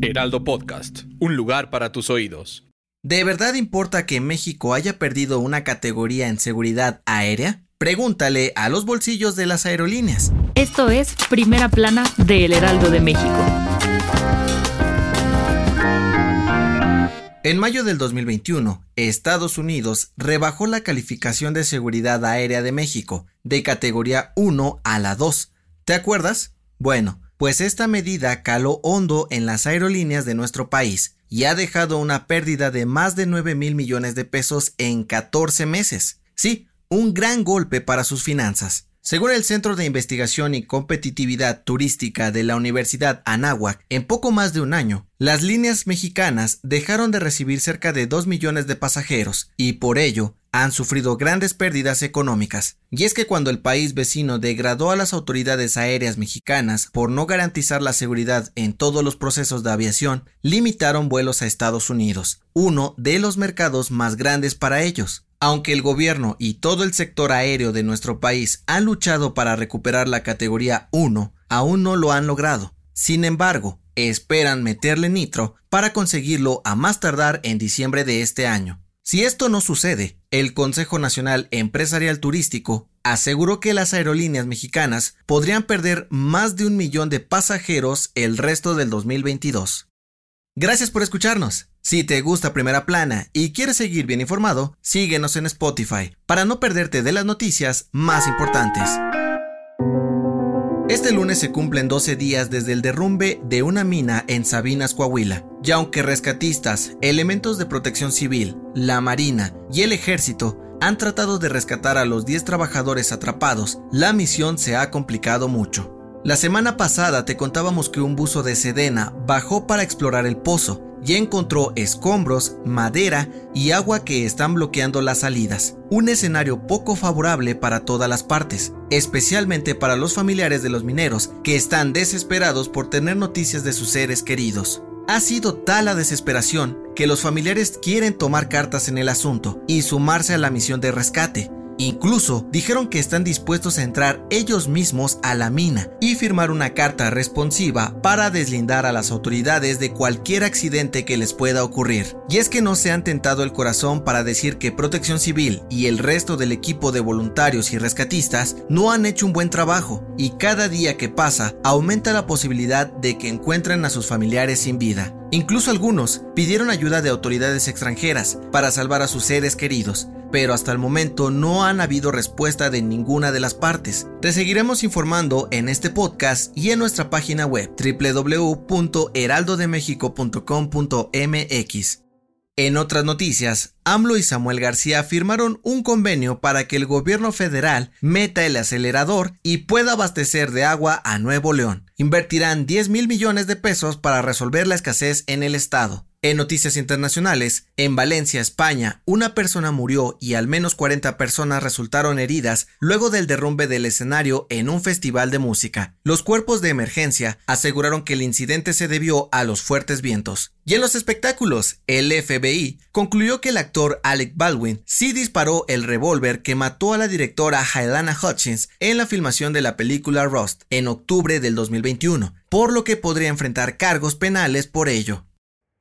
Heraldo Podcast, un lugar para tus oídos. ¿De verdad importa que México haya perdido una categoría en seguridad aérea? Pregúntale a los bolsillos de las aerolíneas. Esto es Primera Plana de El Heraldo de México. En mayo del 2021, Estados Unidos rebajó la calificación de seguridad aérea de México de categoría 1 a la 2. ¿Te acuerdas? Bueno, pues esta medida caló hondo en las aerolíneas de nuestro país y ha dejado una pérdida de más de 9 mil millones de pesos en 14 meses. Sí, un gran golpe para sus finanzas. Según el Centro de Investigación y Competitividad Turística de la Universidad Anáhuac, en poco más de un año, las líneas mexicanas dejaron de recibir cerca de 2 millones de pasajeros y por ello han sufrido grandes pérdidas económicas. Y es que cuando el país vecino degradó a las autoridades aéreas mexicanas por no garantizar la seguridad en todos los procesos de aviación, limitaron vuelos a Estados Unidos, uno de los mercados más grandes para ellos. Aunque el gobierno y todo el sector aéreo de nuestro país han luchado para recuperar la categoría 1, aún no lo han logrado. Sin embargo, esperan meterle nitro para conseguirlo a más tardar en diciembre de este año. Si esto no sucede, el Consejo Nacional Empresarial Turístico aseguró que las aerolíneas mexicanas podrían perder más de un millón de pasajeros el resto del 2022. Gracias por escucharnos. Si te gusta Primera Plana y quieres seguir bien informado, síguenos en Spotify para no perderte de las noticias más importantes. Este lunes se cumplen 12 días desde el derrumbe de una mina en Sabinas, Coahuila. Y aunque rescatistas, elementos de protección civil, la Marina y el Ejército han tratado de rescatar a los 10 trabajadores atrapados, la misión se ha complicado mucho. La semana pasada te contábamos que un buzo de Sedena bajó para explorar el pozo y encontró escombros, madera y agua que están bloqueando las salidas. Un escenario poco favorable para todas las partes, especialmente para los familiares de los mineros que están desesperados por tener noticias de sus seres queridos. Ha sido tal la desesperación que los familiares quieren tomar cartas en el asunto y sumarse a la misión de rescate, Incluso dijeron que están dispuestos a entrar ellos mismos a la mina y firmar una carta responsiva para deslindar a las autoridades de cualquier accidente que les pueda ocurrir. Y es que no se han tentado el corazón para decir que Protección Civil y el resto del equipo de voluntarios y rescatistas no han hecho un buen trabajo y cada día que pasa aumenta la posibilidad de que encuentren a sus familiares sin vida. Incluso algunos pidieron ayuda de autoridades extranjeras para salvar a sus seres queridos, pero hasta el momento no han habido respuesta de ninguna de las partes. Te seguiremos informando en este podcast y en nuestra página web www.heraldodemexico.com.mx. En otras noticias, AMLO y Samuel García firmaron un convenio para que el gobierno federal meta el acelerador y pueda abastecer de agua a Nuevo León. Invertirán 10 mil millones de pesos para resolver la escasez en el estado. En noticias internacionales, en Valencia, España, una persona murió y al menos 40 personas resultaron heridas luego del derrumbe del escenario en un festival de música. Los cuerpos de emergencia aseguraron que el incidente se debió a los fuertes vientos. Y en los espectáculos, el FBI concluyó que el actor Alec Baldwin sí disparó el revólver que mató a la directora Helena Hutchins en la filmación de la película Rust en octubre del 2021, por lo que podría enfrentar cargos penales por ello.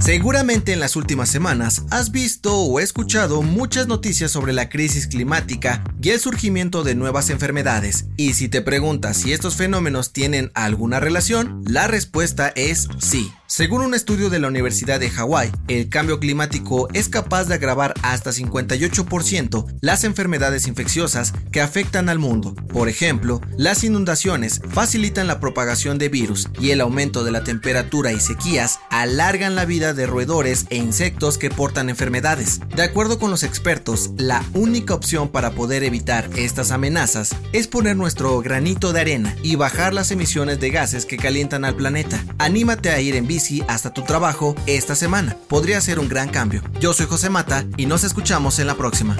Seguramente en las últimas semanas has visto o escuchado muchas noticias sobre la crisis climática y el surgimiento de nuevas enfermedades. Y si te preguntas si estos fenómenos tienen alguna relación, la respuesta es sí. Según un estudio de la Universidad de Hawái, el cambio climático es capaz de agravar hasta 58% las enfermedades infecciosas que afectan al mundo. Por ejemplo, las inundaciones facilitan la propagación de virus y el aumento de la temperatura y sequías alargan la vida de roedores e insectos que portan enfermedades. De acuerdo con los expertos, la única opción para poder evitar estas amenazas es poner nuestro granito de arena y bajar las emisiones de gases que calientan al planeta. Anímate a ir en bici hasta tu trabajo esta semana. Podría ser un gran cambio. Yo soy José Mata y nos escuchamos en la próxima.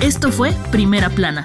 Esto fue Primera Plana,